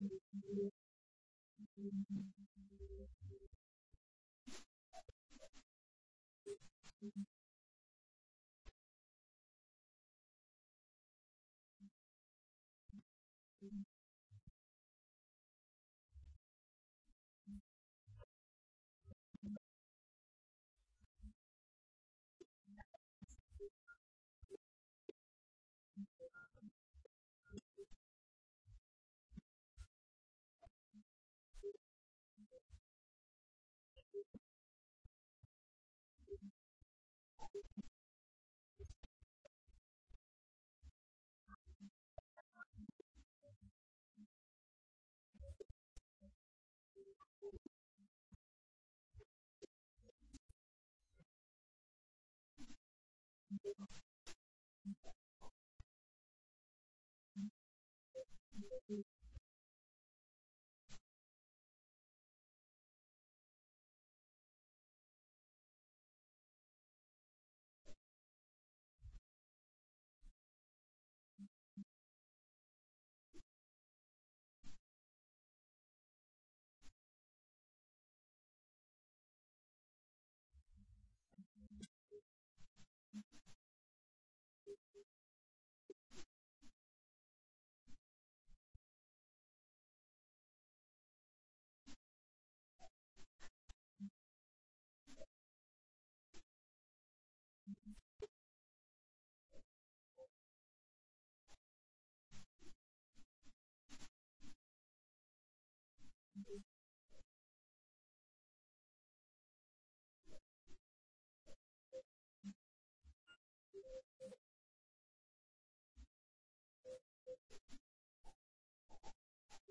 Thank you.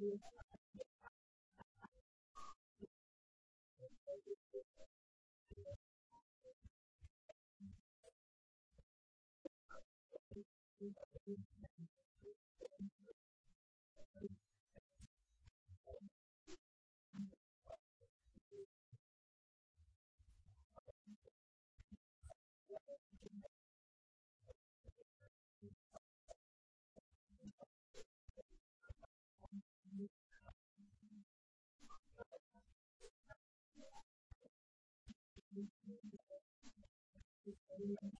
Thank you. Thank you.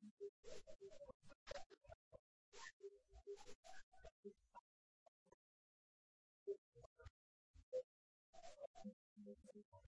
Thank you.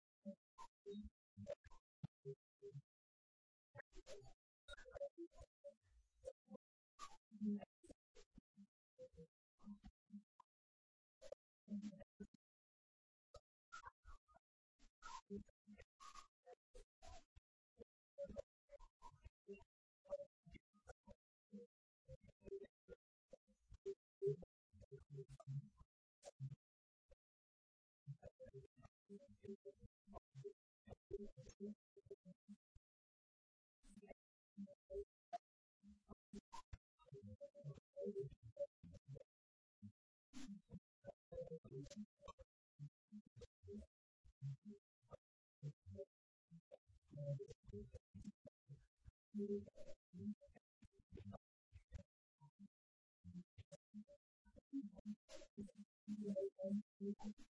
Thank you.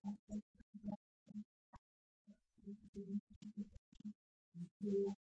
Thank you.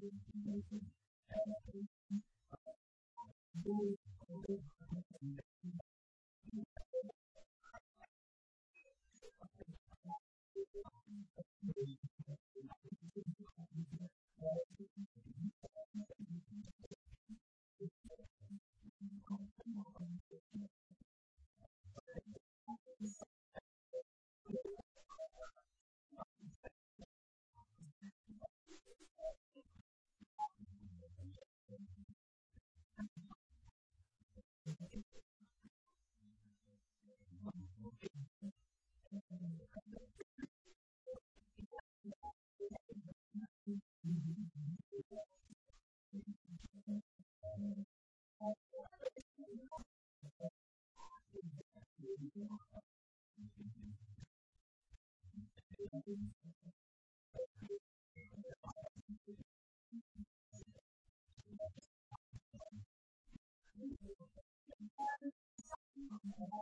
Thank you.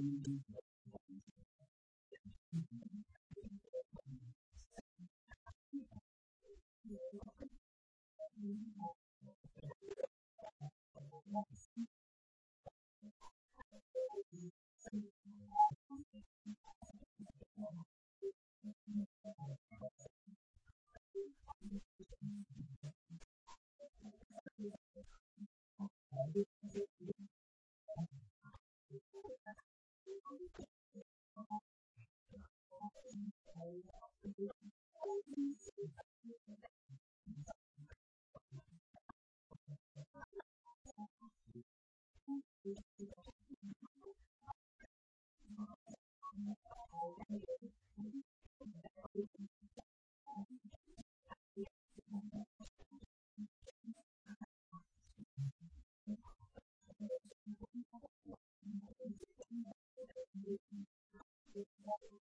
Thank you.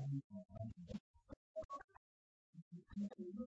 Thank you.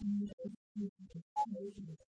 you know,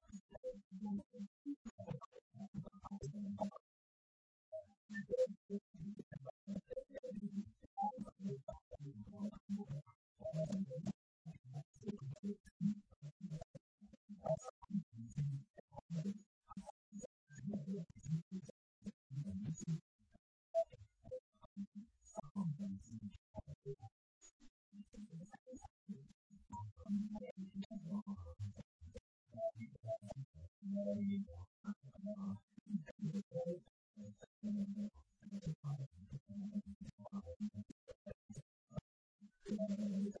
Thank you.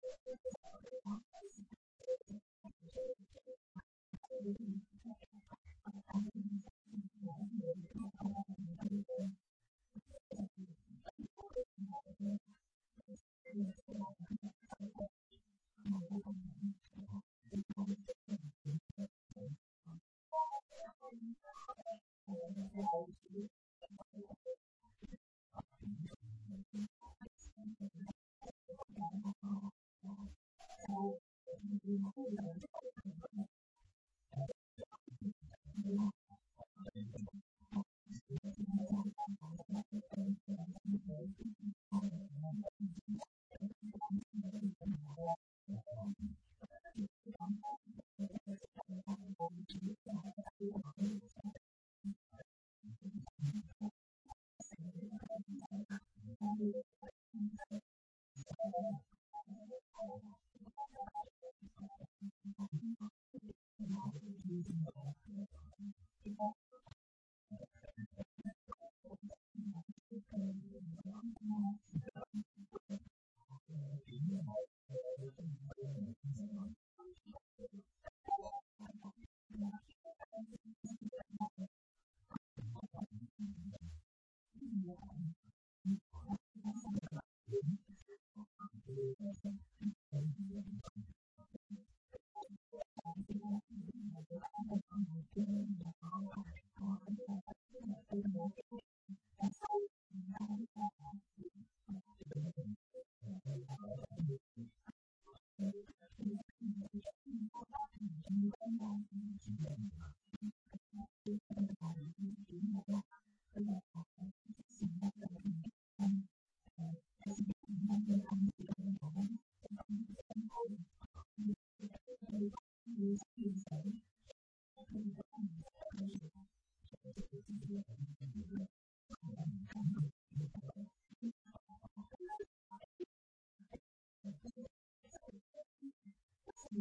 困难的。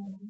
Mm-hmm.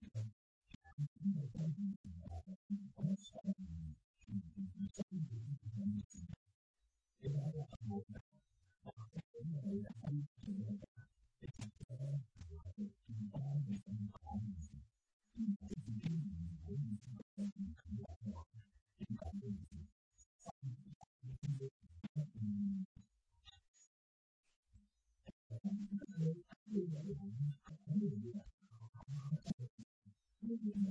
Mm-hmm.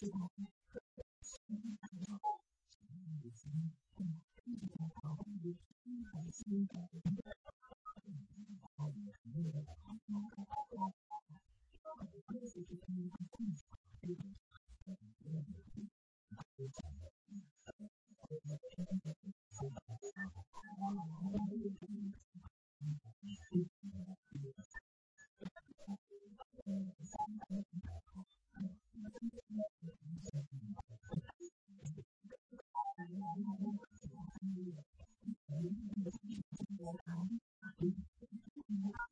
to go. Mm-hmm.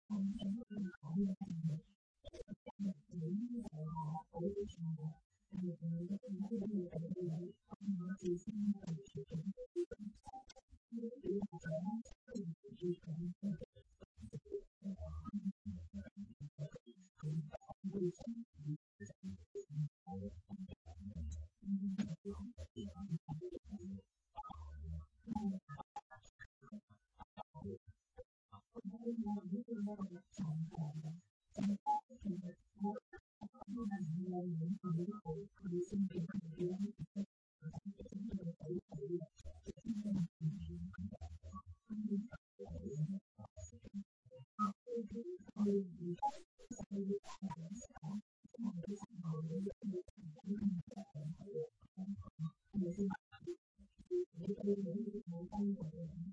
Thank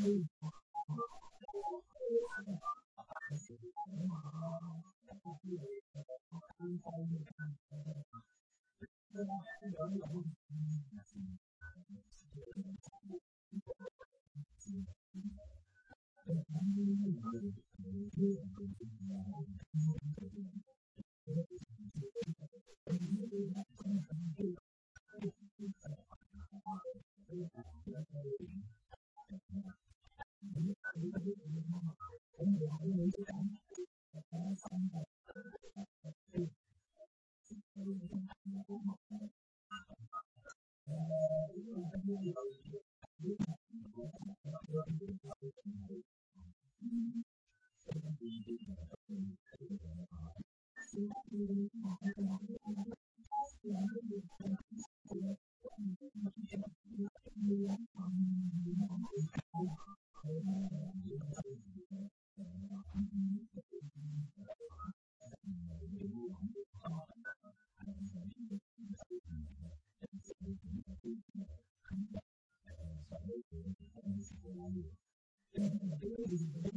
Mm-hmm. Obrigado.